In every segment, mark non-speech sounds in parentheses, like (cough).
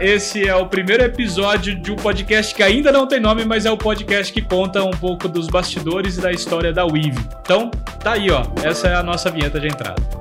Esse é o primeiro episódio de um podcast que ainda não tem nome, mas é o podcast que conta um pouco dos bastidores e da história da Weave. Então, tá aí, ó. Essa é a nossa vinheta de entrada.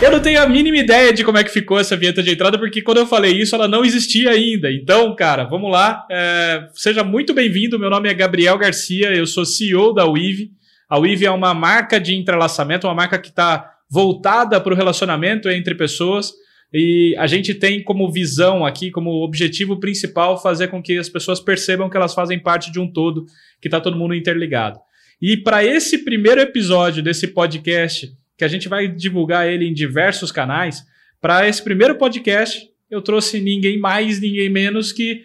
Eu não tenho a mínima ideia de como é que ficou essa vinheta de entrada, porque quando eu falei isso, ela não existia ainda. Então, cara, vamos lá. É, seja muito bem-vindo. Meu nome é Gabriel Garcia, eu sou CEO da Weave. A Weave é uma marca de entrelaçamento, uma marca que está voltada para o relacionamento entre pessoas. E a gente tem como visão aqui, como objetivo principal, fazer com que as pessoas percebam que elas fazem parte de um todo, que está todo mundo interligado. E para esse primeiro episódio desse podcast, que a gente vai divulgar ele em diversos canais, para esse primeiro podcast, eu trouxe ninguém mais, ninguém menos que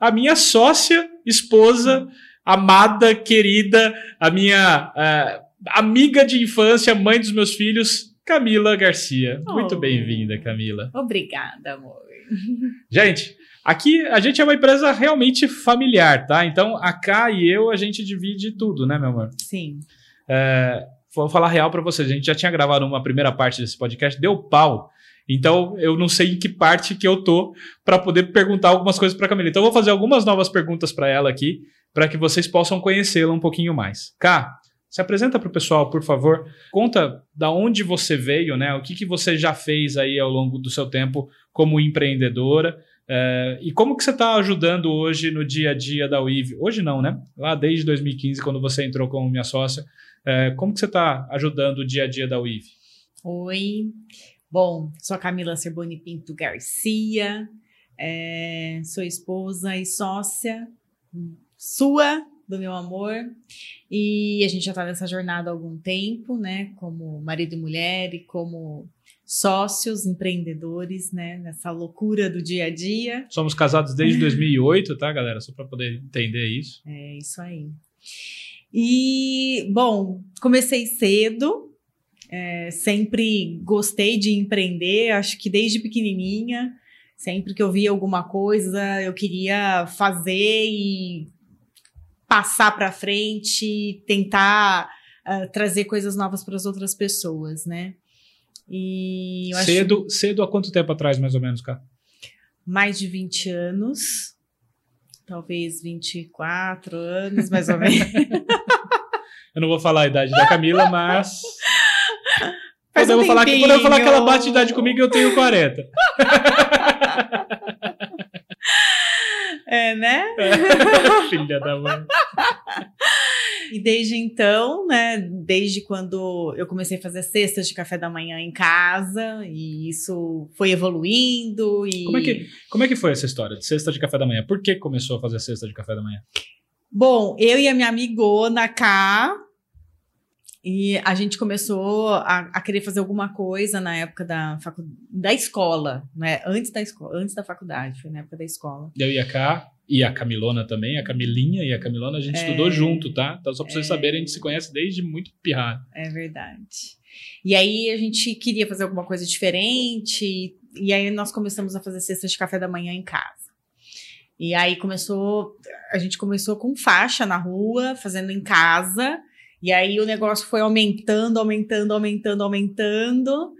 a minha sócia, esposa, amada, querida, a minha. Amiga de infância, mãe dos meus filhos, Camila Garcia. Oh. Muito bem-vinda, Camila. Obrigada, amor. Gente, aqui a gente é uma empresa realmente familiar, tá? Então a K e eu a gente divide tudo, né, meu amor? Sim. É, vou falar real para vocês. A gente já tinha gravado uma primeira parte desse podcast, deu pau. Então, eu não sei em que parte que eu tô para poder perguntar algumas coisas para Camila. Então, eu vou fazer algumas novas perguntas para ela aqui, para que vocês possam conhecê-la um pouquinho mais. Cá, se apresenta para o pessoal, por favor. Conta da onde você veio, né? O que, que você já fez aí ao longo do seu tempo como empreendedora. É, e como que você está ajudando hoje no dia a dia da WIV? Hoje não, né? Lá desde 2015, quando você entrou como minha sócia. É, como que você está ajudando o dia a dia da WIV? Oi, bom, sou a Camila Cerboni Pinto Garcia, é, sou esposa e sócia sua do meu amor. E a gente já está nessa jornada há algum tempo, né? Como marido e mulher e como sócios, empreendedores, né? Nessa loucura do dia a dia. Somos casados desde (laughs) 2008, tá, galera? Só para poder entender isso. É isso aí. E, bom, comecei cedo, é, sempre gostei de empreender, acho que desde pequenininha. Sempre que eu via alguma coisa, eu queria fazer e passar para frente, tentar uh, trazer coisas novas para as outras pessoas, né? E cedo, acho... cedo há quanto tempo atrás, mais ou menos, cá? Mais de 20 anos. Talvez 24 anos, mais ou menos. (laughs) eu não vou falar a idade da Camila, mas. (laughs) Quando, um eu falar que, quando eu falar que ela bate idade comigo, eu tenho 40. (laughs) É, né? Filha da mãe. E desde então, né, desde quando eu comecei a fazer cestas de café da manhã em casa, e isso foi evoluindo e... Como é que, como é que foi essa história de cesta de café da manhã? Por que começou a fazer cesta de café da manhã? Bom, eu e a minha amigona cá, e a gente começou a, a, querer fazer alguma coisa na época da, facu... da escola, né? Antes da escola, antes da faculdade, foi na época da escola. Eu ia cá, e a Camilona também, a Camilinha e a Camilona, a gente é, estudou junto, tá? Então, só pra vocês é, saberem, a gente se conhece desde muito pirrado. É verdade. E aí a gente queria fazer alguma coisa diferente, e aí nós começamos a fazer cestas de café da manhã em casa. E aí começou, a gente começou com faixa na rua, fazendo em casa, e aí o negócio foi aumentando, aumentando, aumentando, aumentando.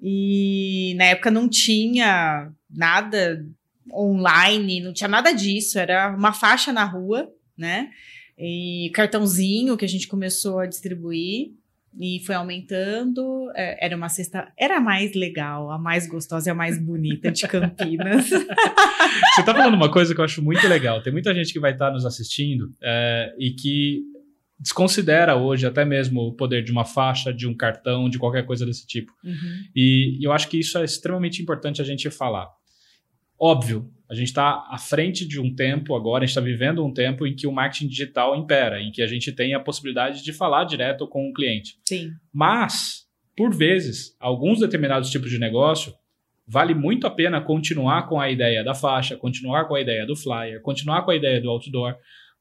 E na época não tinha nada online, não tinha nada disso, era uma faixa na rua, né? E cartãozinho que a gente começou a distribuir e foi aumentando. É, era uma cesta, era a mais legal, a mais gostosa e a mais bonita de Campinas. (laughs) (laughs) Você tá falando uma coisa que eu acho muito legal. Tem muita gente que vai estar tá nos assistindo é, e que desconsidera hoje até mesmo o poder de uma faixa, de um cartão, de qualquer coisa desse tipo. Uhum. E, e eu acho que isso é extremamente importante a gente falar. Óbvio, a gente está à frente de um tempo agora, a gente está vivendo um tempo em que o marketing digital impera, em que a gente tem a possibilidade de falar direto com o cliente. Sim. Mas, por vezes, alguns determinados tipos de negócio vale muito a pena continuar com a ideia da faixa, continuar com a ideia do flyer, continuar com a ideia do outdoor,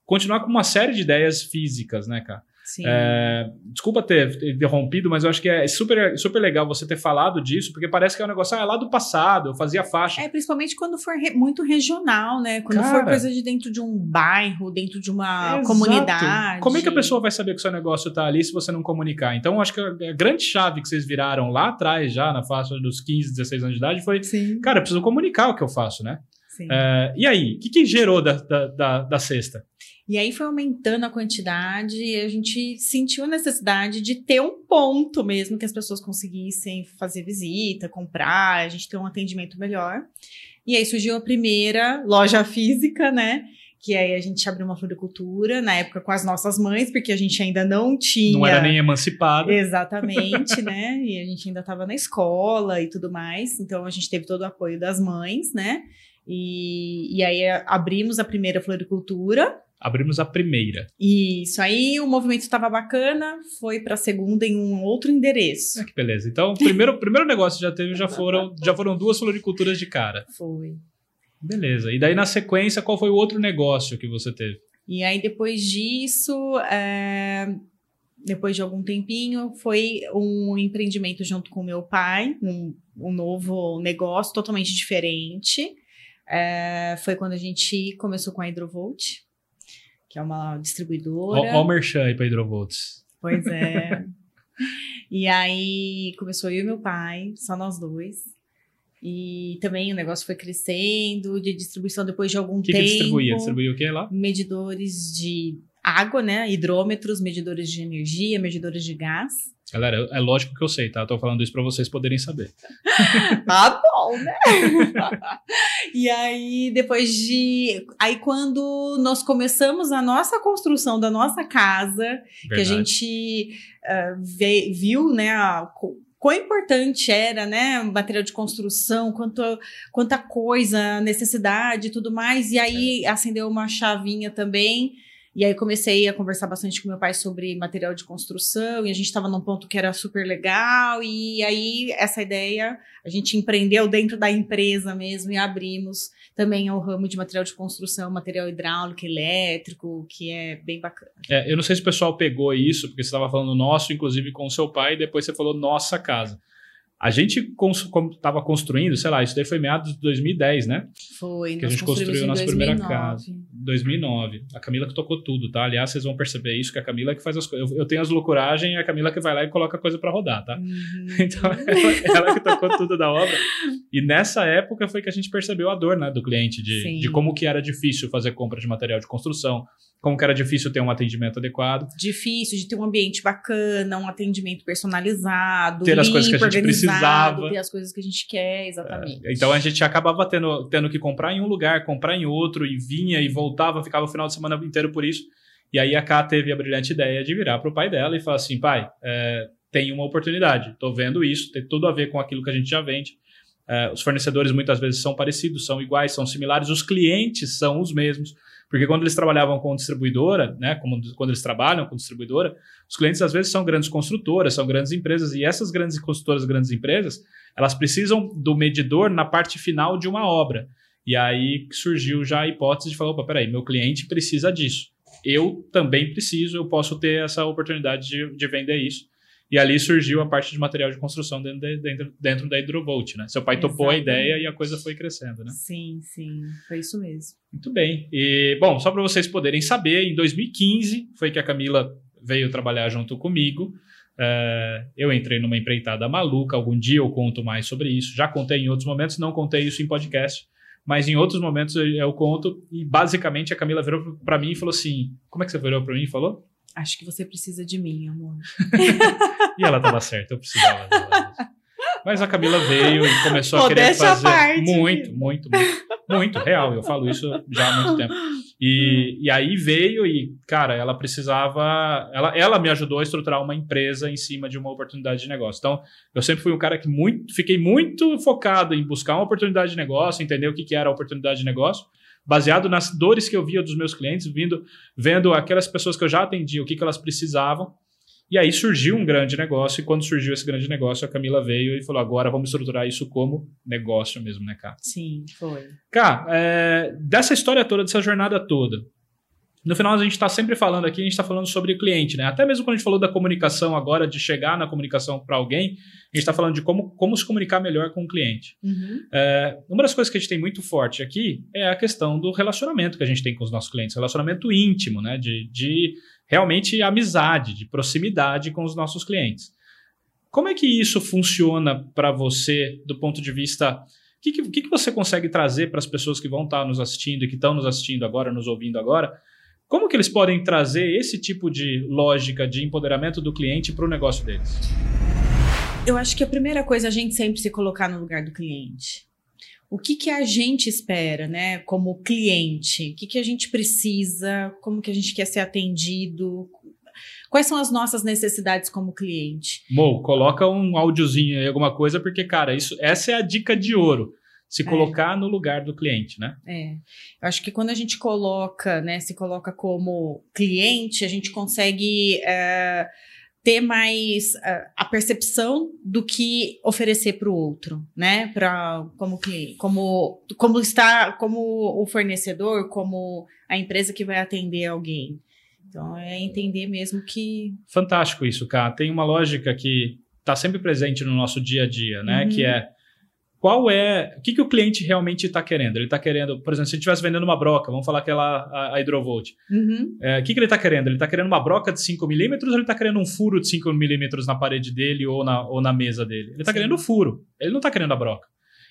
continuar com uma série de ideias físicas, né, cara? Sim. É, desculpa ter interrompido, mas eu acho que é super, super legal você ter falado disso, porque parece que é um negócio ah, é lá do passado, eu fazia faixa. É, principalmente quando for re- muito regional, né? Quando Cara. for coisa de dentro de um bairro, dentro de uma comunidade. Como é que a pessoa vai saber que o seu negócio tá ali se você não comunicar? Então, eu acho que a a grande chave que vocês viraram lá atrás, já na faixa dos 15, 16 anos de idade, foi: Sim, cara, eu preciso comunicar o que eu faço, né? É, e aí, o que, que gerou da, da, da, da cesta? E aí foi aumentando a quantidade e a gente sentiu a necessidade de ter um ponto mesmo que as pessoas conseguissem fazer visita, comprar, a gente ter um atendimento melhor. E aí surgiu a primeira loja física, né? Que aí a gente abriu uma floricultura, na época com as nossas mães, porque a gente ainda não tinha. Não era nem emancipada. Exatamente, (laughs) né? E a gente ainda estava na escola e tudo mais, então a gente teve todo o apoio das mães, né? E, e aí a- abrimos a primeira floricultura. Abrimos a primeira. E isso aí, o movimento estava bacana, foi para a segunda em um outro endereço. Ah, que beleza. Então, o primeiro, primeiro negócio que já teve já foram, já foram duas floriculturas de cara. Foi. Beleza. E daí, na sequência, qual foi o outro negócio que você teve? E aí, depois disso, é, depois de algum tempinho, foi um empreendimento junto com meu pai, um, um novo negócio totalmente diferente. É, foi quando a gente começou com a Hidrovolt, que é uma distribuidora. Ó o merchan aí pra Hidrovolts. Pois é. (laughs) e aí começou eu e meu pai, só nós dois. E também o negócio foi crescendo, de distribuição depois de algum O que, tempo. que distribuía? Distribuía o que lá? Medidores de água, né? Hidrômetros, medidores de energia, medidores de gás. Galera, é lógico que eu sei, tá? Eu tô falando isso pra vocês poderem saber. (laughs) Tá bom, né? (laughs) e aí, depois de. Aí, quando nós começamos a nossa construção da nossa casa, que a Verdade. gente ah, vê- viu, né, a, quão importante era, né, o material de construção, quanto, quanta coisa, necessidade e tudo mais, e aí acendeu uma chavinha também, e aí comecei a conversar bastante com meu pai sobre material de construção, e a gente estava num ponto que era super legal, e aí essa ideia a gente empreendeu dentro da empresa mesmo e abrimos também o ramo de material de construção, material hidráulico, elétrico, que é bem bacana. É, eu não sei se o pessoal pegou isso, porque você estava falando nosso, inclusive com o seu pai, e depois você falou nossa casa. A gente estava construindo, sei lá, isso daí foi meados de 2010, né? Foi, Que a gente construiu a nossa primeira 2009. casa. 2009. A Camila que tocou tudo, tá? Aliás, vocês vão perceber isso, que a Camila que faz as coisas. Eu, eu tenho as loucuragens e a Camila que vai lá e coloca a coisa para rodar, tá? Uhum. (laughs) Então, ela, ela que tocou tudo da obra. E nessa época foi que a gente percebeu a dor né, do cliente, de, Sim. de como que era difícil fazer compra de material de construção, como que era difícil ter um atendimento adequado. Difícil de ter um ambiente bacana, um atendimento personalizado, Ter as coisas que a gente precisava. ter as coisas que a gente quer, exatamente. Então a gente acabava tendo, tendo que comprar em um lugar, comprar em outro, e vinha e voltava, ficava o final de semana inteiro por isso. E aí a Ká teve a brilhante ideia de virar pro pai dela e falar assim: pai, é, tem uma oportunidade, tô vendo isso, tem tudo a ver com aquilo que a gente já vende. É, os fornecedores muitas vezes são parecidos, são iguais, são similares, os clientes são os mesmos. Porque quando eles trabalhavam com distribuidora, né, como, quando eles trabalham com distribuidora, os clientes às vezes são grandes construtoras, são grandes empresas, e essas grandes construtoras, grandes empresas, elas precisam do medidor na parte final de uma obra. E aí surgiu já a hipótese de falar: opa, peraí, meu cliente precisa disso. Eu também preciso, eu posso ter essa oportunidade de, de vender isso. E ali surgiu a parte de material de construção dentro, de- dentro, dentro da Hidrovolt, né? Seu pai topou a Exatamente. ideia e a coisa foi crescendo, né? Sim, sim, foi isso mesmo. Muito bem. E, bom, só para vocês poderem saber, em 2015 foi que a Camila veio trabalhar junto comigo. É, eu entrei numa empreitada maluca. Algum dia eu conto mais sobre isso. Já contei em outros momentos, não contei isso em podcast, mas em outros momentos eu, eu conto. E basicamente a Camila virou para mim e falou assim: Como é que você virou para mim e falou? Acho que você precisa de mim, amor. (laughs) E ela estava certa, eu precisava dela. Mas a Camila veio e começou a querer fazer parte, muito, muito, muito, muito real. Eu falo isso já há muito tempo. E, e aí veio e, cara, ela precisava. Ela, ela me ajudou a estruturar uma empresa em cima de uma oportunidade de negócio. Então, eu sempre fui um cara que muito, fiquei muito focado em buscar uma oportunidade de negócio, entender o que, que era a oportunidade de negócio, baseado nas dores que eu via dos meus clientes, vindo, vendo aquelas pessoas que eu já atendia, o que, que elas precisavam. E aí surgiu um grande negócio, e quando surgiu esse grande negócio, a Camila veio e falou: agora vamos estruturar isso como negócio mesmo, né, cara? Sim, foi. Cá, é, dessa história toda, dessa jornada toda, no final a gente está sempre falando aqui, a gente está falando sobre o cliente, né? Até mesmo quando a gente falou da comunicação agora, de chegar na comunicação para alguém, a gente está falando de como, como se comunicar melhor com o cliente. Uhum. É, uma das coisas que a gente tem muito forte aqui é a questão do relacionamento que a gente tem com os nossos clientes, relacionamento íntimo, né? De, de realmente amizade, de proximidade com os nossos clientes. Como é que isso funciona para você do ponto de vista. O que, que, que, você consegue trazer para as pessoas que vão estar tá nos assistindo e que estão nos assistindo agora, nos ouvindo agora, como que eles podem trazer esse tipo de lógica de empoderamento do cliente para o negócio deles? Eu acho que a primeira coisa é a gente sempre se colocar no lugar do cliente. O que, que a gente espera, né, como cliente? O que, que a gente precisa? Como que a gente quer ser atendido? Quais são as nossas necessidades como cliente? Mo, coloca um áudiozinho aí, alguma coisa, porque, cara, isso, essa é a dica de ouro se é. colocar é. no lugar do cliente, né? É. Eu acho que quando a gente coloca, né, se coloca como cliente, a gente consegue é, ter mais é, a percepção do que oferecer para o outro, né? Para como cliente, como como está, como o fornecedor, como a empresa que vai atender alguém. Então é entender mesmo que fantástico isso, cara. Tem uma lógica que está sempre presente no nosso dia a dia, né? Uhum. Que é qual é, o que, que o cliente realmente está querendo? Ele está querendo, por exemplo, se ele estivesse vendendo uma broca, vamos falar aquela a, a Hydrovolt. Uhum. É, o que, que ele está querendo? Ele está querendo uma broca de 5 milímetros ou ele está querendo um furo de 5 milímetros na parede dele ou na, ou na mesa dele? Ele está querendo o furo, ele não está querendo a broca.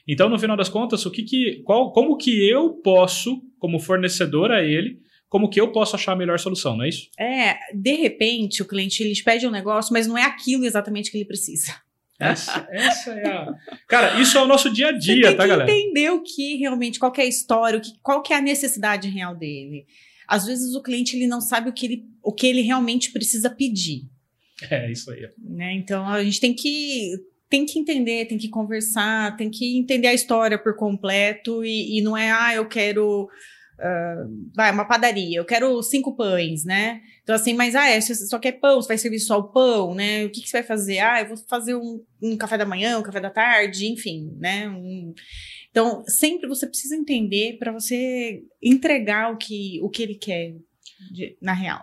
Então, no final das contas, o que que, qual, como que eu posso, como fornecedor a ele, como que eu posso achar a melhor solução, não é isso? É, de repente, o cliente ele pede um negócio, mas não é aquilo exatamente que ele precisa. Essa, essa é a. Cara, isso é o nosso dia a dia, tá, galera? Entender o que realmente, qual que é a história, o que, qual que é a necessidade real dele. Às vezes o cliente ele não sabe o que ele, o que ele realmente precisa pedir. É, isso aí. Né? Então a gente tem que tem que entender, tem que conversar, tem que entender a história por completo e, e não é, ah, eu quero Uh, vai, uma padaria, eu quero cinco pães, né? Então, assim, mas ah, é, você só quer pão, você vai servir só o pão, né? O que, que você vai fazer? Ah, eu vou fazer um, um café da manhã, um café da tarde, enfim, né? Um... Então, sempre você precisa entender para você entregar o que, o que ele quer de, na real.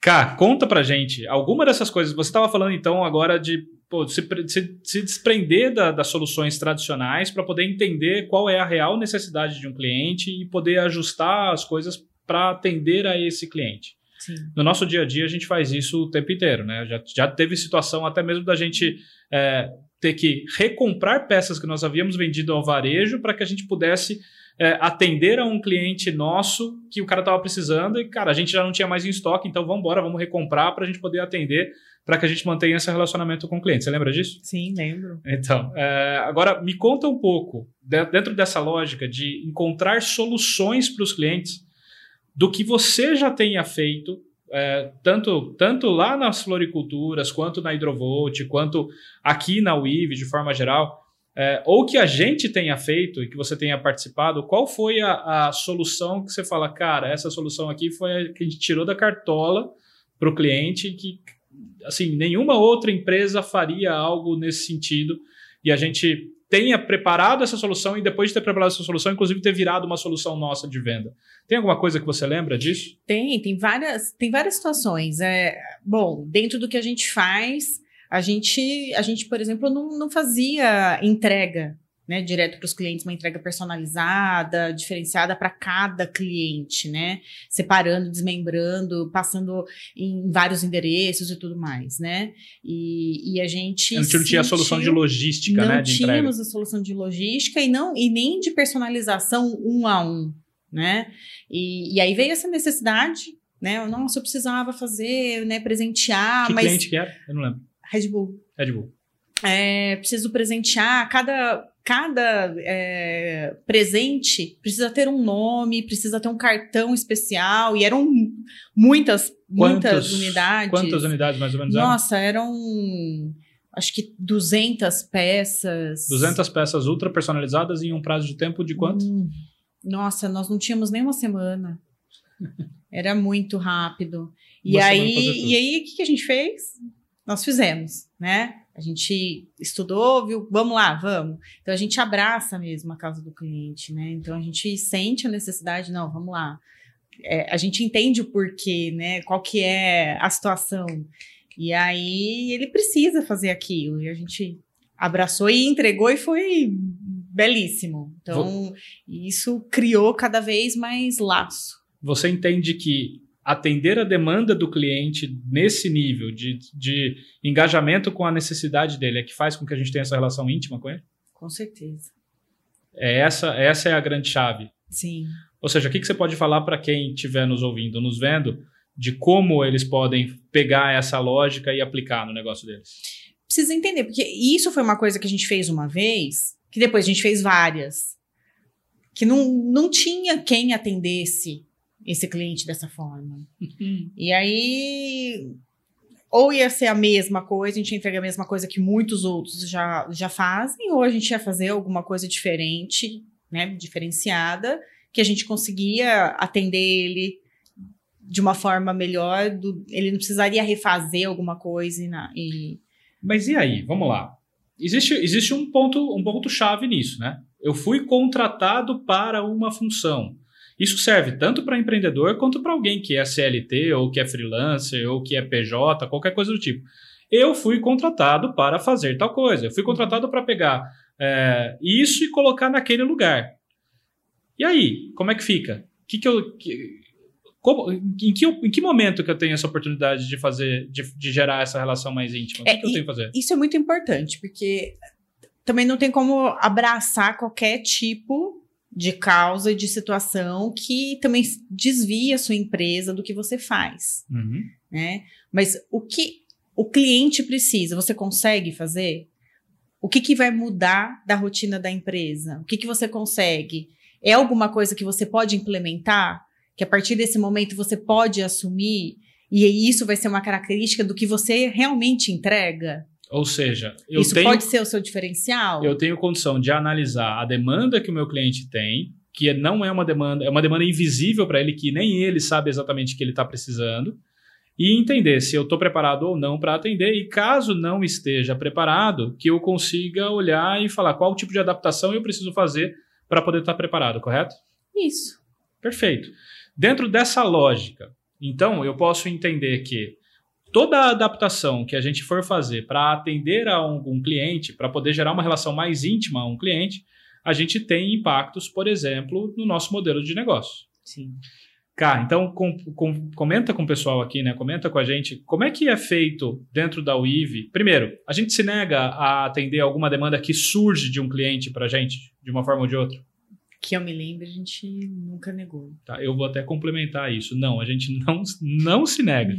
Cá, conta pra gente alguma dessas coisas. Você estava falando então agora de pô, se, se, se, desprender da, das soluções tradicionais para poder entender qual é a real necessidade de um cliente e poder ajustar as coisas para atender a esse cliente. Sim. No nosso dia a dia, a gente faz isso o tempo inteiro, né? Já, já teve situação até mesmo da gente é, ter que recomprar peças que nós havíamos vendido ao varejo para que a gente pudesse é, atender a um cliente nosso que o cara estava precisando e, cara, a gente já não tinha mais em estoque, então vamos embora, vamos recomprar para a gente poder atender para que a gente mantenha esse relacionamento com o cliente. Você lembra disso? Sim, lembro. Então, é, agora me conta um pouco, dentro dessa lógica de encontrar soluções para os clientes, do que você já tenha feito, é, tanto, tanto lá nas floriculturas, quanto na Hidrovolt, quanto aqui na UIV, de forma geral, é, ou que a gente tenha feito e que você tenha participado, qual foi a, a solução que você fala, cara, essa solução aqui foi a que a gente tirou da cartola para o cliente que assim, nenhuma outra empresa faria algo nesse sentido e a gente tenha preparado essa solução e depois de ter preparado essa solução, inclusive ter virado uma solução nossa de venda. Tem alguma coisa que você lembra disso? Tem, tem várias, tem várias situações. É, bom, dentro do que a gente faz, a gente, a gente por exemplo, não, não fazia entrega né, direto para os clientes, uma entrega personalizada, diferenciada para cada cliente, né, separando, desmembrando, passando em vários endereços e tudo mais, né, e, e a gente... A gente não tinha a solução de logística, né, de entrega. Não tínhamos a solução de logística e, não, e nem de personalização um a um, né, e, e aí veio essa necessidade, né, nossa, eu precisava fazer, né, presentear, que mas... cliente que era? Eu não lembro. Red Bull. Red Bull. É, preciso presentear cada cada é, presente precisa ter um nome, precisa ter um cartão especial, e eram muitas, muitas Quantos, unidades. Quantas unidades mais ou menos Nossa, eram acho que 200 peças. 200 peças ultra personalizadas em um prazo de tempo de quanto? Hum, nossa, nós não tínhamos nem uma semana. (laughs) Era muito rápido. E aí, e aí, o que, que a gente fez? Nós fizemos, né? A gente estudou, viu? Vamos lá, vamos. Então a gente abraça mesmo a causa do cliente, né? Então a gente sente a necessidade, não, vamos lá. é, a gente entende o porquê, né? Qual que é a situação. E aí ele precisa fazer aquilo. E a gente abraçou e entregou e foi belíssimo. Então, Vou... isso criou cada vez mais laço. Você entende que atender a demanda do cliente nesse nível de, de engajamento com a necessidade dele é que faz com que a gente tenha essa relação íntima com ele? Com certeza. É essa, essa é a grande chave. Sim. Ou seja, o que, que você pode falar para quem estiver nos ouvindo, nos vendo, de como eles podem pegar essa lógica e aplicar no negócio deles? Precisa entender, porque isso foi uma coisa que a gente fez uma vez, que depois a gente fez várias, que não, não tinha quem atendesse esse cliente dessa forma. Uhum. E aí, ou ia ser a mesma coisa, a gente entrega a mesma coisa que muitos outros já, já fazem, ou a gente ia fazer alguma coisa diferente, né, diferenciada, que a gente conseguia atender ele de uma forma melhor, do, ele não precisaria refazer alguma coisa e, na, e... Mas e aí, vamos lá. Existe, existe um ponto um ponto chave nisso, né? Eu fui contratado para uma função. Isso serve tanto para empreendedor quanto para alguém que é CLT ou que é freelancer ou que é PJ, qualquer coisa do tipo. Eu fui contratado para fazer tal coisa. Eu fui contratado para pegar é, isso e colocar naquele lugar. E aí, como é que fica? Que que eu, que, como, em, que, em que momento que eu tenho essa oportunidade de fazer, de, de gerar essa relação mais íntima? O é, que, que eu tenho que fazer? Isso é muito importante, porque também não tem como abraçar qualquer tipo de causa e de situação que também desvia a sua empresa do que você faz, uhum. né? Mas o que o cliente precisa, você consegue fazer? O que, que vai mudar da rotina da empresa? O que, que você consegue? É alguma coisa que você pode implementar? Que a partir desse momento você pode assumir? E isso vai ser uma característica do que você realmente entrega? Ou seja, isso tenho, pode ser o seu diferencial? Eu tenho condição de analisar a demanda que o meu cliente tem, que não é uma demanda, é uma demanda invisível para ele, que nem ele sabe exatamente o que ele está precisando, e entender se eu estou preparado ou não para atender, e caso não esteja preparado, que eu consiga olhar e falar qual tipo de adaptação eu preciso fazer para poder estar tá preparado, correto? Isso. Perfeito. Dentro dessa lógica, então eu posso entender que toda a adaptação que a gente for fazer para atender a um, um cliente, para poder gerar uma relação mais íntima a um cliente, a gente tem impactos, por exemplo, no nosso modelo de negócio. Sim. Cá, então com, com, comenta com o pessoal aqui, né? Comenta com a gente como é que é feito dentro da UIV. Primeiro, a gente se nega a atender alguma demanda que surge de um cliente para a gente, de uma forma ou de outra? Que eu me lembro, a gente nunca negou. Tá, eu vou até complementar isso. Não, a gente não, não se nega. Hum.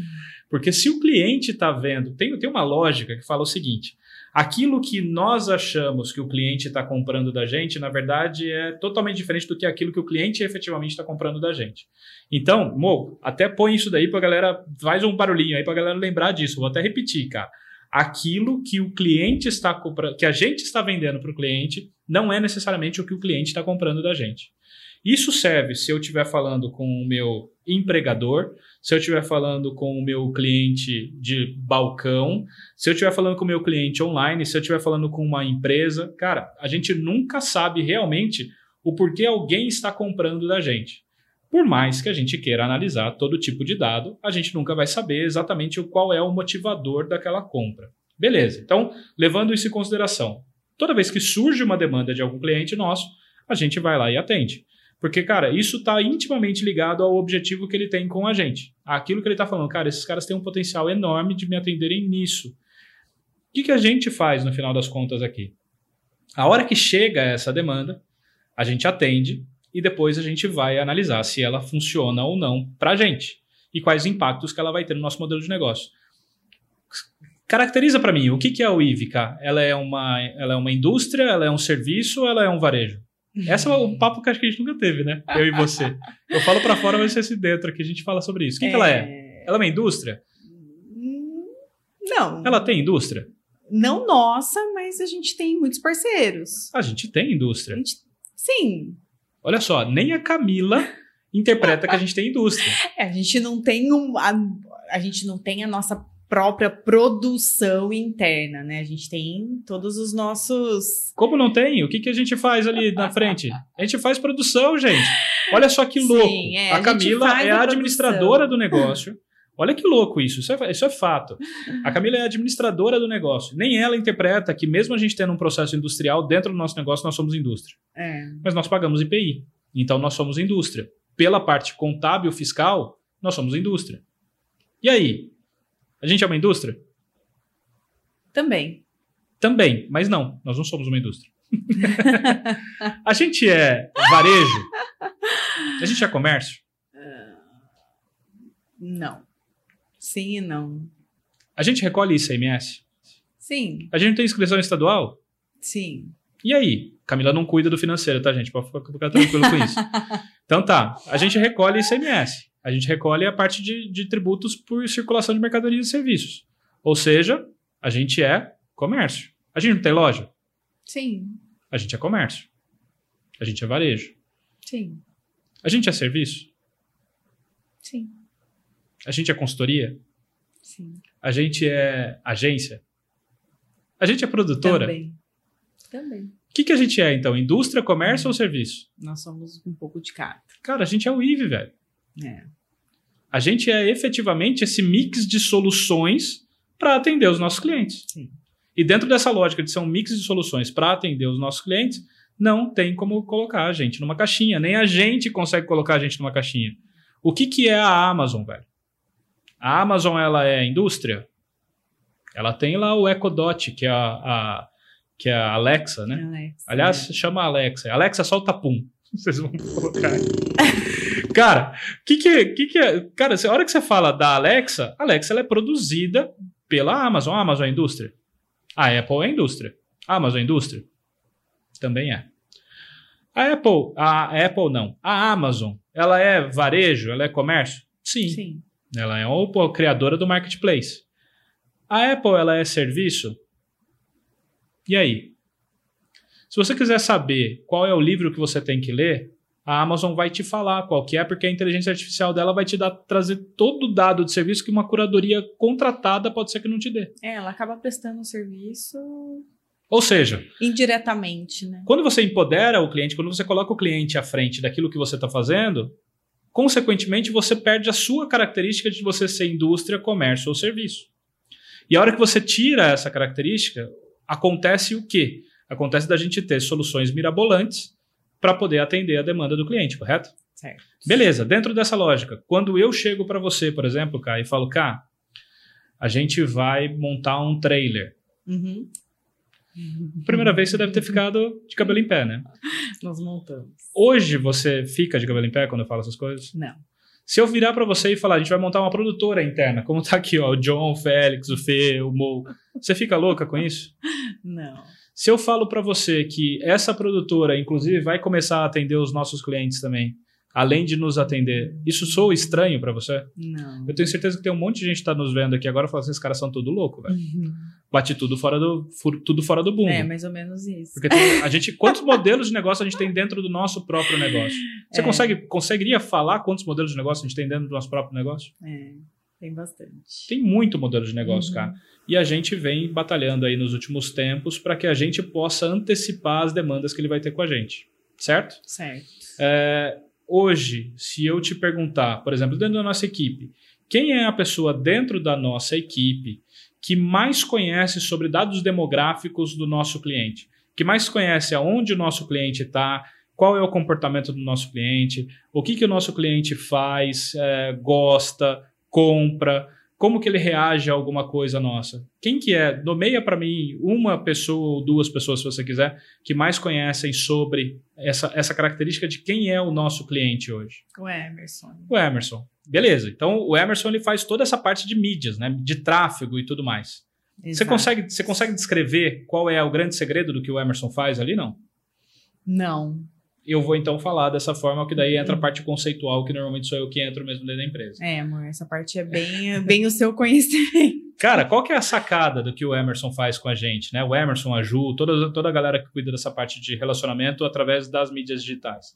Porque se o cliente está vendo, tem, tem uma lógica que fala o seguinte: aquilo que nós achamos que o cliente está comprando da gente, na verdade, é totalmente diferente do que aquilo que o cliente efetivamente está comprando da gente. Então, Mo, até põe isso daí para a galera, faz um barulhinho aí para a galera lembrar disso. Vou até repetir, cara. Aquilo que o cliente está comprando, que a gente está vendendo para o cliente, não é necessariamente o que o cliente está comprando da gente. Isso serve se eu estiver falando com o meu empregador, se eu estiver falando com o meu cliente de balcão, se eu estiver falando com o meu cliente online, se eu estiver falando com uma empresa, cara, a gente nunca sabe realmente o porquê alguém está comprando da gente. Por mais que a gente queira analisar todo tipo de dado, a gente nunca vai saber exatamente qual é o motivador daquela compra. Beleza. Então, levando isso em consideração, toda vez que surge uma demanda de algum cliente nosso, a gente vai lá e atende. Porque, cara, isso está intimamente ligado ao objetivo que ele tem com a gente. Aquilo que ele está falando, cara, esses caras têm um potencial enorme de me atenderem nisso. O que, que a gente faz no final das contas aqui? A hora que chega essa demanda, a gente atende e depois a gente vai analisar se ela funciona ou não para a gente e quais impactos que ela vai ter no nosso modelo de negócio. Caracteriza para mim, o que, que é o IVCA? Ela é, uma, ela é uma indústria, ela é um serviço ela é um varejo? Esse é o papo que acho que a gente nunca teve, né? Eu e você. Eu falo para fora, mas você dentro aqui, a gente fala sobre isso. O que, é... que ela é? Ela é uma indústria? Não. Ela tem indústria? Não nossa, mas a gente tem muitos parceiros. A gente tem indústria. A gente... Sim. Olha só, nem a Camila interpreta que a gente tem indústria. (laughs) É, a gente não tem um, a, a gente não tem a nossa própria produção interna, né? A gente tem todos os nossos. Como não tem? O que, que a gente faz ali na frente? A gente faz produção, gente. Olha só que louco. Sim, é, a, a Camila é a administradora do negócio. Olha que louco isso, isso é, isso é fato. A Camila é administradora do negócio. Nem ela interpreta que, mesmo a gente tendo um processo industrial, dentro do nosso negócio nós somos indústria. É. Mas nós pagamos IPI. Então nós somos indústria. Pela parte contábil fiscal, nós somos indústria. E aí? A gente é uma indústria? Também. Também, mas não, nós não somos uma indústria. (laughs) a gente é varejo? A gente é comércio? Não. Sim e não. A gente recolhe ICMS? Sim. A gente tem inscrição estadual? Sim. E aí? Camila não cuida do financeiro, tá, gente? Pode ficar tranquilo com isso. (laughs) Então tá, a gente recolhe ICMS. A gente recolhe a parte de, de tributos por circulação de mercadorias e serviços. Ou seja, a gente é comércio. A gente não tem loja? Sim. A gente é comércio. A gente é varejo. Sim. A gente é serviço? Sim. A gente é consultoria? Sim. A gente é agência? A gente é produtora? Também. Também. O que, que a gente é, então? Indústria, comércio ou serviço? Nós somos um pouco de cada. Cara, a gente é o IV, velho. É. A gente é efetivamente esse mix de soluções para atender os nossos clientes. Sim. E dentro dessa lógica de ser um mix de soluções para atender os nossos clientes, não tem como colocar a gente numa caixinha. Nem a gente consegue colocar a gente numa caixinha. O que, que é a Amazon, velho? A Amazon ela é indústria? Ela tem lá o Echo Dot, que é a, a que é a Alexa, né? Alexa, Aliás, é. chama Alexa. Alexa solta pum. (laughs) Vocês vão colocar aí. cara, o que que, que que é? Cara, a hora que você fala da Alexa, a Alexa ela é produzida pela Amazon. A Amazon é indústria. A Apple é indústria. A Amazon é indústria? Também é. A Apple, a Apple não. A Amazon, ela é varejo? Ela é comércio? Sim. Sim. Ela é a criadora do marketplace. A Apple, ela é serviço? E aí? Se você quiser saber qual é o livro que você tem que ler, a Amazon vai te falar qual que é, porque a inteligência artificial dela vai te dar, trazer todo o dado de serviço que uma curadoria contratada pode ser que não te dê. É, ela acaba prestando o serviço Ou seja, indiretamente, né? quando você empodera o cliente, quando você coloca o cliente à frente daquilo que você está fazendo, consequentemente você perde a sua característica de você ser indústria, comércio ou serviço. E a hora que você tira essa característica, acontece o quê? Acontece da gente ter soluções mirabolantes para poder atender a demanda do cliente, correto? Certo. Beleza, dentro dessa lógica, quando eu chego para você, por exemplo, Cá, e falo, Cá, a gente vai montar um trailer. Uhum. Primeira vez você deve ter ficado de cabelo em pé, né? Nós montamos. Hoje você fica de cabelo em pé quando eu falo essas coisas? Não. Se eu virar para você e falar, a gente vai montar uma produtora interna, como tá aqui, ó, o John, o Félix, o Fê, o Mo, você fica louca com isso? Não. Se eu falo para você que essa produtora, inclusive, vai começar a atender os nossos clientes também, além de nos atender, isso soa estranho para você? Não. Eu tenho certeza que tem um monte de gente que tá nos vendo aqui agora falando assim, esses caras são tudo louco, velho. Bate tudo fora do, tudo fora do bumbo. É, mais ou menos isso. Porque tem- a gente, quantos modelos de negócio a gente tem dentro do nosso próprio negócio? Você É. consegue, conseguiria falar quantos modelos de negócio a gente tem dentro do nosso próprio negócio? É, tem bastante. Tem muito modelo de negócio, Uhum. cara. E a gente vem batalhando aí nos últimos tempos para que a gente possa antecipar as demandas que ele vai ter com a gente. Certo? Certo. É, hoje, se eu te perguntar, por exemplo, dentro da nossa equipe, quem é a pessoa dentro da nossa equipe que mais conhece sobre dados demográficos do nosso cliente? Que mais conhece aonde o nosso cliente está, qual é o comportamento do nosso cliente, o que, que o nosso cliente faz, é, gosta, compra, como que ele reage a alguma coisa nossa? Quem que é? Nomeia para mim uma pessoa ou duas pessoas, se você quiser, que mais conhecem sobre essa, essa característica de quem é o nosso cliente hoje. O Emerson. O Emerson. Beleza. Então, o Emerson ele faz toda essa parte de mídias, né? de tráfego e tudo mais. Você Exato. consegue, você consegue descrever qual é o grande segredo do que o Emerson faz ali? Não. Não. Eu vou então falar dessa forma, que daí entra a parte conceitual, que normalmente sou eu que entro mesmo dentro da empresa. É, amor, essa parte é bem, (laughs) bem o seu conhecimento. Cara, qual que é a sacada do que o Emerson faz com a gente, né? O Emerson, a Ju, toda, toda a galera que cuida dessa parte de relacionamento através das mídias digitais.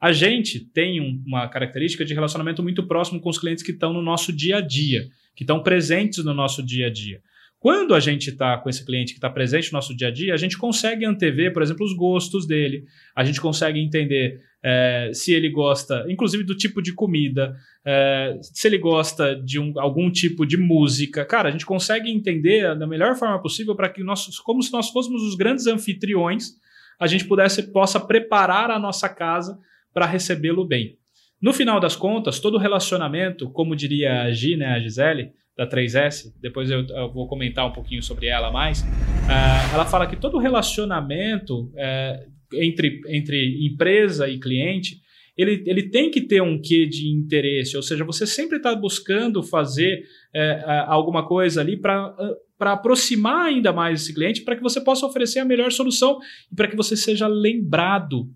A gente tem um- uma característica de relacionamento muito próximo com os clientes que estão no nosso dia a dia, que estão presentes no nosso dia a dia. Quando a gente está com esse cliente que está presente no nosso dia a dia, a gente consegue antever, por exemplo, os gostos dele, a gente consegue entender é, se ele gosta, inclusive, do tipo de comida, é, se ele gosta de um, algum tipo de música. Cara, a gente consegue entender da melhor forma possível para que nós, como se nós fôssemos os grandes anfitriões, a gente pudesse, possa preparar a nossa casa para recebê-lo bem. No final das contas, todo relacionamento, como diria a Gi, né, a Gisele, da 3S, depois eu, eu, vou comentar um pouquinho sobre ela mais. Uh, ela fala que todo relacionamento uh, entre, entre empresa e cliente ele, ele tem que ter um quê de interesse, ou seja, você sempre está buscando fazer uh, alguma coisa ali para para aproximar ainda mais esse cliente, para que você possa oferecer a melhor solução e para que você seja lembrado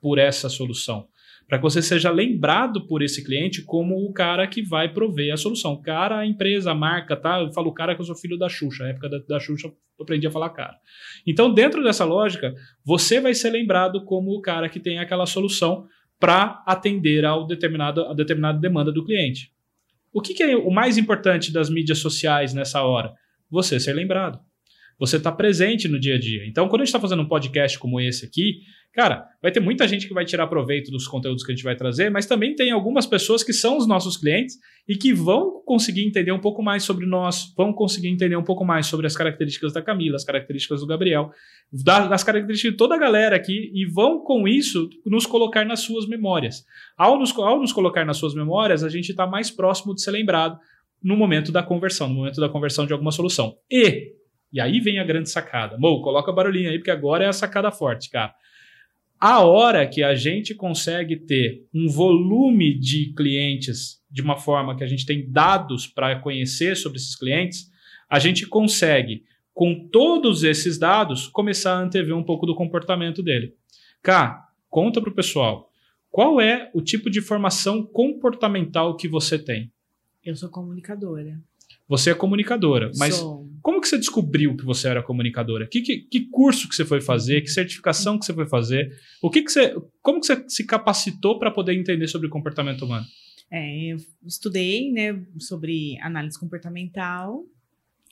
por essa solução para que você seja lembrado por esse cliente como o cara que vai prover a solução. Cara, a empresa, a marca, tá? Eu falo cara que eu sou filho da Xuxa, na época da, da Xuxa eu aprendi a falar cara. Então, dentro dessa lógica, você vai ser lembrado como o cara que tem aquela solução para atender ao determinado, a determinada demanda do cliente. O que, que é o mais importante das mídias sociais nessa hora? Você ser lembrado você está presente no dia a dia. Então, quando a gente está fazendo um podcast como esse aqui, cara, vai ter muita gente que vai tirar proveito dos conteúdos que a gente vai trazer, mas também tem algumas pessoas que são os nossos clientes e que vão conseguir entender um pouco mais sobre nós, vão conseguir entender um pouco mais sobre as características da Camila, as características do Gabriel, das características de toda a galera aqui e vão, com isso, nos colocar nas suas memórias. Ao nos, ao nos colocar nas suas memórias, a gente está mais próximo de ser lembrado no momento da conversão, no momento da conversão de alguma solução. E e aí vem a grande sacada. Mo, coloca barulhinho aí, porque agora é a sacada forte, cara. A hora que a gente consegue ter um volume de clientes de uma forma que a gente tem dados para conhecer sobre esses clientes, a gente consegue, com todos esses dados, começar a antever um pouco do comportamento dele. Cá, conta para o pessoal. Qual é o tipo de formação comportamental que você tem? Eu sou comunicadora. Você é comunicadora, mas Sou. como que você descobriu que você era comunicadora? Que, que, que, curso que você foi fazer? Que certificação que você foi fazer? O que, que você, como que você se capacitou para poder entender sobre o comportamento humano? É, eu estudei né, sobre análise comportamental,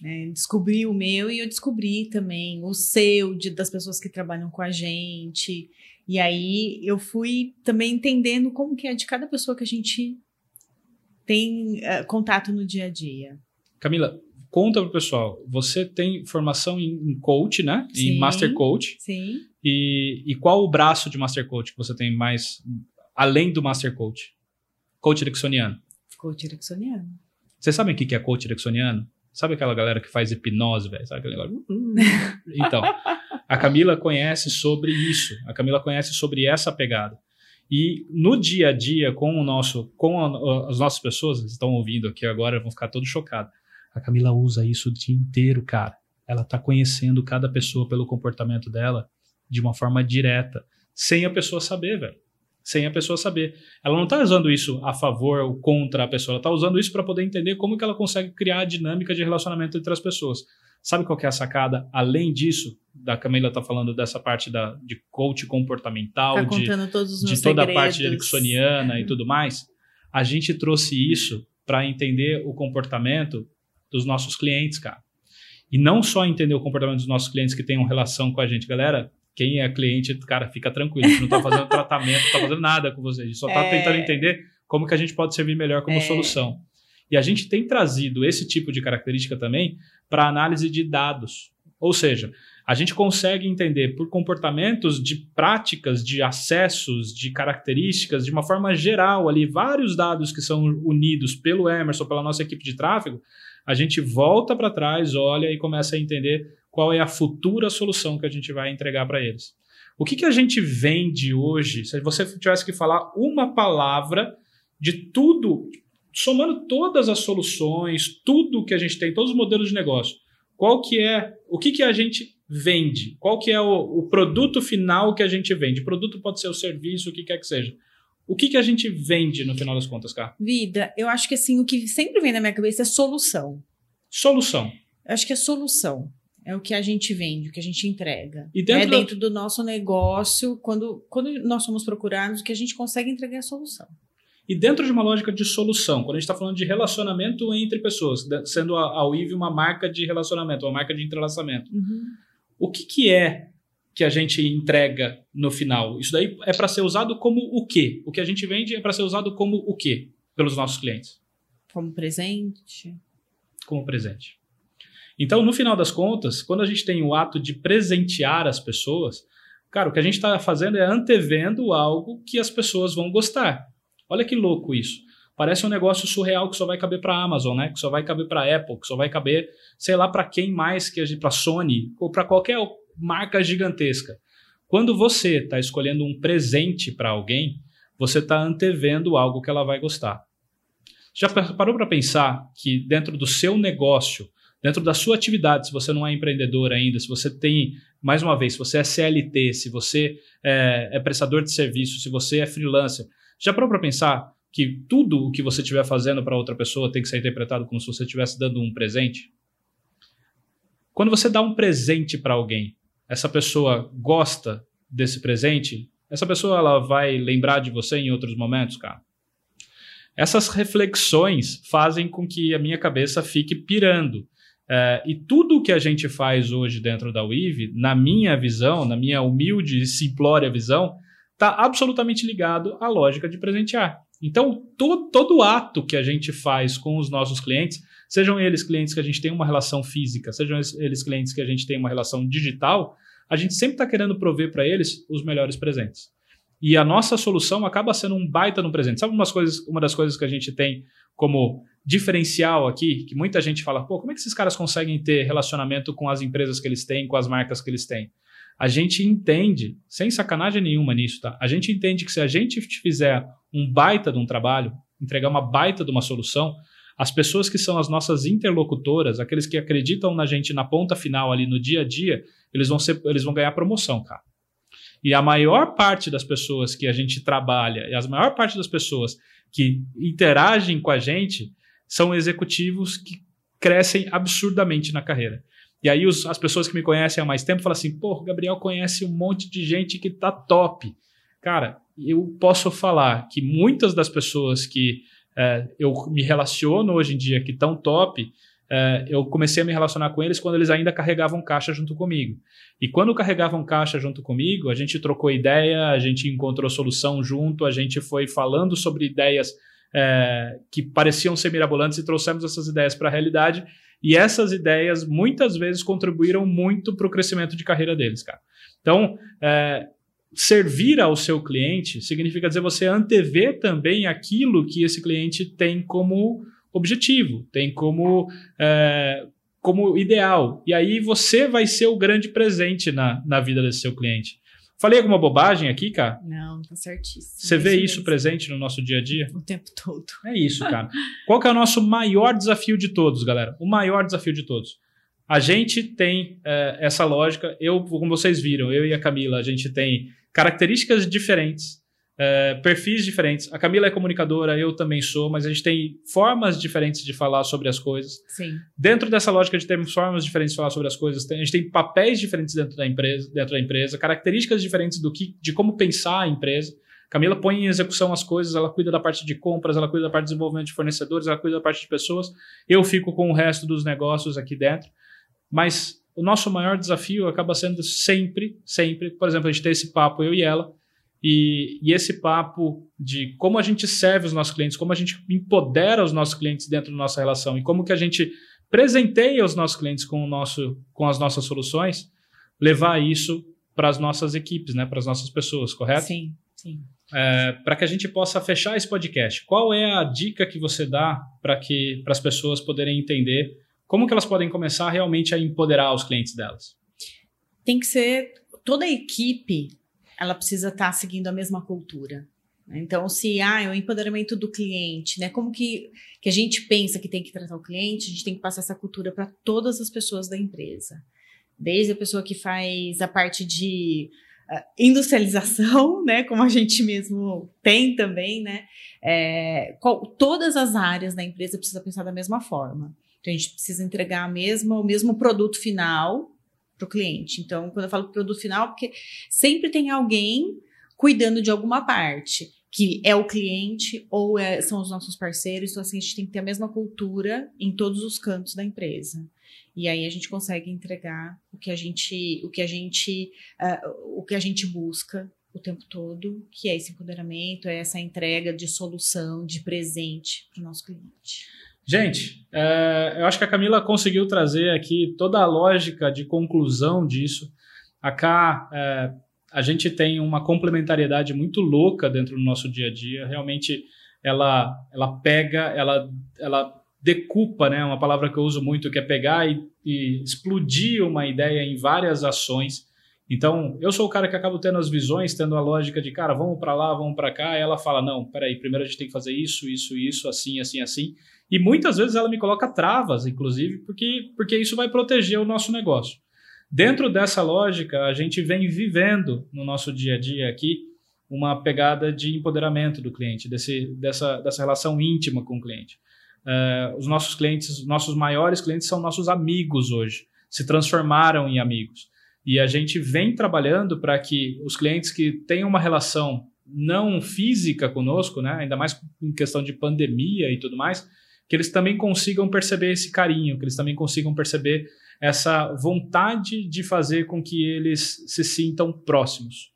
né, descobri o meu e eu descobri também o seu, de, das pessoas que trabalham com a gente. E aí eu fui também entendendo como que é de cada pessoa que a gente tem uh, contato no dia a dia. Camila, conta pro pessoal. Você tem formação em coach, né? Sim, em Master Coach. Sim. E, e qual o braço de Master Coach que você tem mais além do Master Coach? Coach ericksoniano. Coach ericksoniano. Vocês sabem o que é coach ericksoniano? Sabe aquela galera que faz hipnose, velho? Sabe aquele negócio? (laughs) então, a Camila conhece sobre isso. A Camila conhece sobre essa pegada. E no dia a dia, com o nosso, com a, as nossas pessoas, que estão ouvindo aqui agora, vão ficar todos chocados. A Camila usa isso o dia inteiro, cara. Ela tá conhecendo cada pessoa pelo comportamento dela de uma forma direta, sem a pessoa saber, velho. Sem a pessoa saber. Ela não tá usando isso a favor ou contra a pessoa, ela tá usando isso para poder entender como que ela consegue criar a dinâmica de relacionamento entre as pessoas. Sabe qual é a sacada? Além disso, da Camila tá falando dessa parte da, de coach comportamental, tá de, de toda a parte ericksoniana e tudo mais. A gente trouxe isso para entender o comportamento dos nossos clientes, cara. E não só entender o comportamento dos nossos clientes que tenham relação com a gente. Galera, quem é cliente, cara, fica tranquilo. A gente não está fazendo (laughs) tratamento, não está fazendo nada com vocês. A gente só está é... tentando entender como que a gente pode servir melhor como é... solução. E a gente tem trazido esse tipo de característica também para análise de dados. Ou seja, a gente consegue entender por comportamentos de práticas, de acessos, de características, de uma forma geral ali, vários dados que são unidos pelo Emerson, pela nossa equipe de tráfego, a gente volta para trás, olha e começa a entender qual é a futura solução que a gente vai entregar para eles. O que, que a gente vende hoje? Se você tivesse que falar uma palavra de tudo, somando todas as soluções, tudo que a gente tem, todos os modelos de negócio, qual que é, o que, que a gente vende? Qual que é o, o produto final que a gente vende? Produto pode ser o serviço, o que quer que seja. O que, que a gente vende no final das contas, cara? Vida, eu acho que assim, o que sempre vem na minha cabeça é solução. Solução. Eu acho que é solução. É o que a gente vende, o que a gente entrega. E dentro, é do... dentro do nosso negócio, quando, quando nós somos procurados, o que a gente consegue entregar é a solução. E dentro de uma lógica de solução, quando a gente está falando de relacionamento entre pessoas, sendo a, a UIV uma marca de relacionamento, uma marca de entrelaçamento, uhum. o que, que é que a gente entrega no final? Isso daí é para ser usado como o quê? O que a gente vende é para ser usado como o quê pelos nossos clientes? Como presente. Como presente. Então, no final das contas, quando a gente tem o ato de presentear as pessoas, cara, o que a gente está fazendo é antevendo algo que as pessoas vão gostar. Olha que louco isso. Parece um negócio surreal que só vai caber para a Amazon, né? Que só vai caber para a Apple, que só vai caber, sei lá, para quem mais que para Sony ou para qualquer marca gigantesca. Quando você está escolhendo um presente para alguém, você está antevendo algo que ela vai gostar. Já parou para pensar que dentro do seu negócio, dentro da sua atividade, se você não é empreendedor ainda, se você tem, mais uma vez, se você é CLT, se você é, é prestador de serviço, se você é freelancer, já parou para pensar que tudo o que você estiver fazendo para outra pessoa tem que ser interpretado como se você estivesse dando um presente? Quando você dá um presente para alguém, essa pessoa gosta desse presente, essa pessoa ela vai lembrar de você em outros momentos, cara. Essas reflexões fazem com que a minha cabeça fique pirando. É, e tudo que a gente faz hoje dentro da Weave, na minha visão, na minha humilde e simplória visão, está absolutamente ligado à lógica de presentear. Então, todo, todo ato que a gente faz com os nossos clientes, sejam eles clientes que a gente tem uma relação física, sejam eles clientes que a gente tem uma relação digital, a gente sempre está querendo prover para eles os melhores presentes. E a nossa solução acaba sendo um baita no presente. Sabe umas coisas, uma das coisas que a gente tem como diferencial aqui, que muita gente fala, pô, como é que esses caras conseguem ter relacionamento com as empresas que eles têm, com as marcas que eles têm? A gente entende, sem sacanagem nenhuma nisso, tá? A gente entende que se a gente fizer um baita de um trabalho, entregar uma baita de uma solução, as pessoas que são as nossas interlocutoras, aqueles que acreditam na gente na ponta final ali no dia a dia, eles vão ser, eles vão ganhar promoção, cara. E a maior parte das pessoas que a gente trabalha, e a maior parte das pessoas que interagem com a gente são executivos que crescem absurdamente na carreira. E aí os, as pessoas que me conhecem há mais tempo falam assim, pô, Gabriel conhece um monte de gente que tá top. Cara, eu posso falar que muitas das pessoas que é, eu me relaciono hoje em dia que estão top, é, eu comecei a me relacionar com eles quando eles ainda carregavam caixa junto comigo. E quando carregavam caixa junto comigo, a gente trocou ideia, a gente encontrou solução junto, a gente foi falando sobre ideias é, que pareciam ser mirabolantes e trouxemos essas ideias para a realidade. E essas ideias muitas vezes contribuíram muito para o crescimento de carreira deles, cara. Então, é, servir ao seu cliente significa dizer você antever também aquilo que esse cliente tem como objetivo, tem como, é, como ideal. E aí você vai ser o grande presente na, na vida desse seu cliente. Falei alguma bobagem aqui, cara? Não, tá certíssimo. Você vê isso presente no nosso dia a dia? O tempo todo. É isso, cara. Qual que é o nosso maior desafio de todos, galera? O maior desafio de todos. A gente tem é, essa lógica, eu, como vocês viram, eu e a Camila, a gente tem características diferentes é, perfis diferentes. A Camila é comunicadora, eu também sou, mas a gente tem formas diferentes de falar sobre as coisas. Sim. Dentro dessa lógica de termos formas diferentes de falar sobre as coisas, a gente tem papéis diferentes dentro da empresa, dentro da empresa, características diferentes do que, de como pensar a empresa. Camila põe em execução as coisas, ela cuida da parte de compras, ela cuida da parte de desenvolvimento de fornecedores, ela cuida da parte de pessoas. Eu fico com o resto dos negócios aqui dentro. Mas o nosso maior desafio acaba sendo sempre, sempre, por exemplo, a gente ter esse papo, eu e ela, e, e, esse papo de como a gente serve os nossos clientes, como a gente empodera os nossos clientes dentro da nossa relação e como que a gente presenteia os nossos clientes com, o nosso, com as nossas soluções, levar isso para as nossas equipes, né, para as nossas pessoas, correto? Sim, sim. É, para que a gente possa fechar esse podcast, qual é a dica que você dá para que para as pessoas poderem entender como que elas podem começar realmente a empoderar os clientes delas? Tem que ser toda a equipe ela precisa estar tá seguindo a mesma cultura. Então, se ah, é o empoderamento do cliente, né? Como que, que a gente pensa que tem que tratar o cliente, a gente tem que passar essa cultura para todas as pessoas da empresa. Desde a pessoa que faz a parte de uh, industrialização, (laughs) né? Como a gente mesmo tem também, né? É, qual, todas as áreas da empresa precisa pensar da mesma forma. Então, a gente precisa entregar a mesma, o mesmo produto final para o cliente. Então, quando eu falo produto final, porque sempre tem alguém cuidando de alguma parte. que é o cliente ou é, são os nossos parceiros. Então, assim, a gente tem que ter a mesma cultura em todos os cantos da empresa. E aí a gente consegue entregar o que a gente, o que a gente, uh, o que a gente busca o tempo todo, que é esse empoderamento, é essa entrega de solução, de presente para o nosso cliente. Gente, é, eu acho que a Camila conseguiu trazer aqui toda a lógica de conclusão disso. A Cá, é, a gente tem uma complementariedade muito louca dentro do nosso dia a dia. Realmente, ela, ela pega, ela, ela decupa, né? Uma palavra que eu uso muito, que é pegar e, e explodir uma ideia em várias ações. Então, eu sou o cara que acaba tendo as visões, tendo a lógica de, cara, vamos para lá, vamos para cá. E ela fala, não, peraí, primeiro a gente tem que fazer isso, isso, isso, assim, assim, assim. E muitas vezes ela me coloca travas, inclusive, porque, porque isso vai proteger o nosso negócio. Dentro dessa lógica, a gente vem vivendo no nosso dia a dia aqui uma pegada de empoderamento do cliente, desse, dessa, dessa relação íntima com o cliente. Uh, os nossos clientes, nossos maiores clientes são nossos amigos hoje, se transformaram em amigos. E a gente vem trabalhando para que os clientes que têm uma relação não física conosco, né, ainda mais em questão de pandemia e tudo mais, que eles também consigam perceber esse carinho, que eles também consigam perceber essa vontade de fazer com que eles se sintam próximos.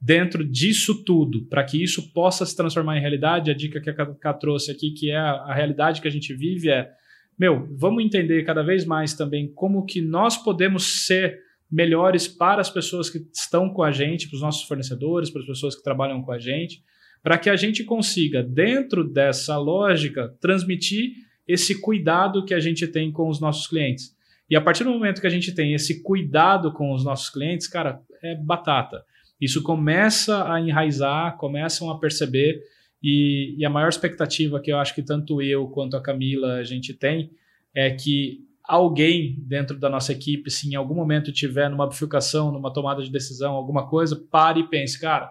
Dentro disso tudo, para que isso possa se transformar em realidade, a dica que a Ká trouxe aqui, que é a realidade que a gente vive, é: meu, vamos entender cada vez mais também como que nós podemos ser melhores para as pessoas que estão com a gente, para os nossos fornecedores, para as pessoas que trabalham com a gente, para que a gente consiga, dentro dessa lógica, transmitir esse cuidado que a gente tem com os nossos clientes. E a partir do momento que a gente tem esse cuidado com os nossos clientes, cara, é batata. Isso começa a enraizar, começam a perceber, e, e a maior expectativa que eu acho que tanto eu quanto a Camila a gente tem é que alguém dentro da nossa equipe, se em algum momento tiver numa bifurcação, numa tomada de decisão, alguma coisa, pare e pense, cara,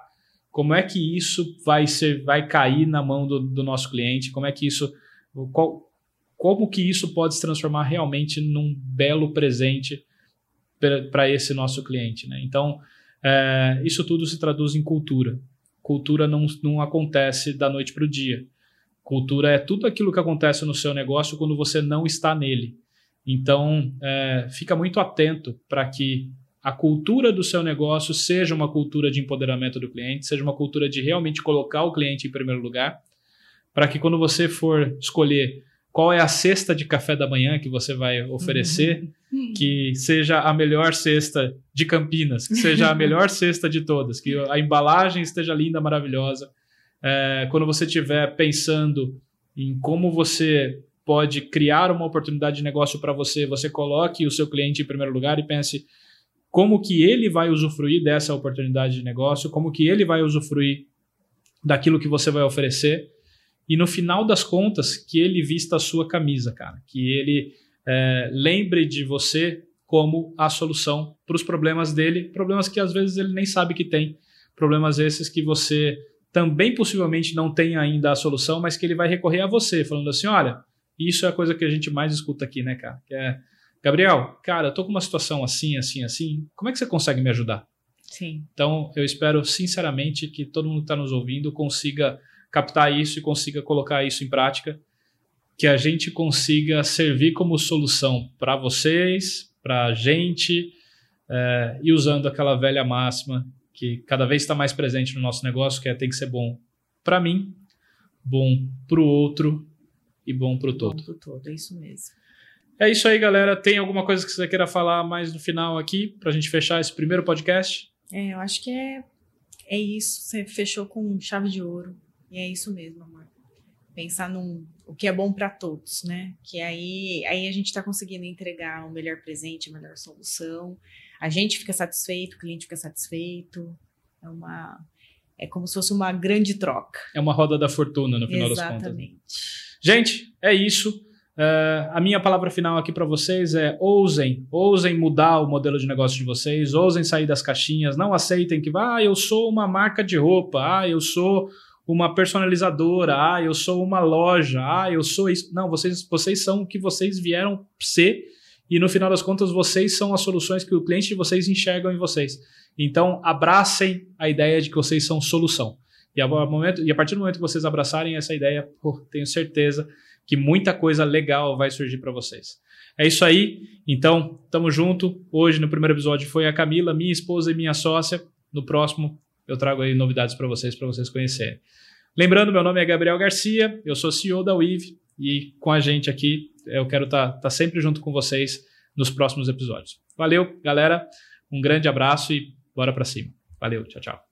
como é que isso vai ser, vai cair na mão do, do nosso cliente? Como é que isso, qual, como que isso pode se transformar realmente num belo presente para esse nosso cliente? Né? Então, é, isso tudo se traduz em cultura. Cultura não, não acontece da noite para o dia. Cultura é tudo aquilo que acontece no seu negócio quando você não está nele. Então, é, fica muito atento para que a cultura do seu negócio seja uma cultura de empoderamento do cliente, seja uma cultura de realmente colocar o cliente em primeiro lugar, para que quando você for escolher qual é a cesta de café da manhã que você vai oferecer, uhum. que seja a melhor cesta de Campinas, que seja a melhor (laughs) cesta de todas, que a embalagem esteja linda, maravilhosa. É, quando você estiver pensando em como você pode criar uma oportunidade de negócio para você, você coloque o seu cliente em primeiro lugar e pense como que ele vai usufruir dessa oportunidade de negócio, como que ele vai usufruir daquilo que você vai oferecer. E no final das contas que ele vista a sua camisa, cara, que ele é, lembre de você como a solução para os problemas dele, problemas que às vezes ele nem sabe que tem, problemas esses que você também possivelmente não tem ainda a solução, mas que ele vai recorrer a você, falando assim, olha, isso é a coisa que a gente mais escuta aqui, né, cara, que é Gabriel, cara, eu tô com uma situação assim, assim, assim. Como é que você consegue me ajudar? Sim. Então, eu espero sinceramente que todo mundo que está nos ouvindo consiga captar isso e consiga colocar isso em prática, que a gente consiga servir como solução para vocês, para a gente, é, e usando aquela velha máxima que cada vez está mais presente no nosso negócio, que é tem que ser bom para mim, bom para o outro e bom para o todo. Bom pro todo, é isso mesmo. É isso aí, galera. Tem alguma coisa que você queira falar mais no final aqui, para a gente fechar esse primeiro podcast? É, eu acho que é, é isso. Você fechou com chave de ouro. E é isso mesmo, amor. Pensar num o que é bom para todos, né? Que aí, aí a gente está conseguindo entregar o melhor presente, a melhor solução. A gente fica satisfeito, o cliente fica satisfeito. É uma é como se fosse uma grande troca. É uma roda da fortuna no final Exatamente. das contas. Exatamente. Gente, é isso. Uh, a minha palavra final aqui para vocês é ousem, ousem mudar o modelo de negócio de vocês, ousem sair das caixinhas, não aceitem que, ah, eu sou uma marca de roupa, ah, eu sou uma personalizadora, ah, eu sou uma loja, ah, eu sou isso. Não, vocês, vocês são o que vocês vieram ser e no final das contas vocês são as soluções que o cliente de vocês enxergam em vocês. Então, abracem a ideia de que vocês são solução. E a, momento, e a partir do momento que vocês abraçarem essa ideia, pô, tenho certeza que muita coisa legal vai surgir para vocês. É isso aí. Então, tamo junto. Hoje, no primeiro episódio, foi a Camila, minha esposa e minha sócia. No próximo, eu trago aí novidades para vocês, para vocês conhecerem. Lembrando, meu nome é Gabriel Garcia, eu sou CEO da WIV e com a gente aqui, eu quero estar tá, tá sempre junto com vocês nos próximos episódios. Valeu, galera. Um grande abraço e bora para cima. Valeu, tchau, tchau.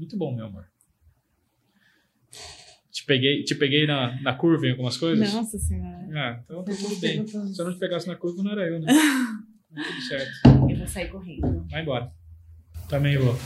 Muito bom, meu amor. Te peguei, te peguei na, na curva em algumas coisas? Nossa senhora. Ah, então tá tudo bem. Se eu não te pegasse na curva, não era eu, né? (laughs) tudo certo. Eu vou sair correndo. Vai embora. Também vou.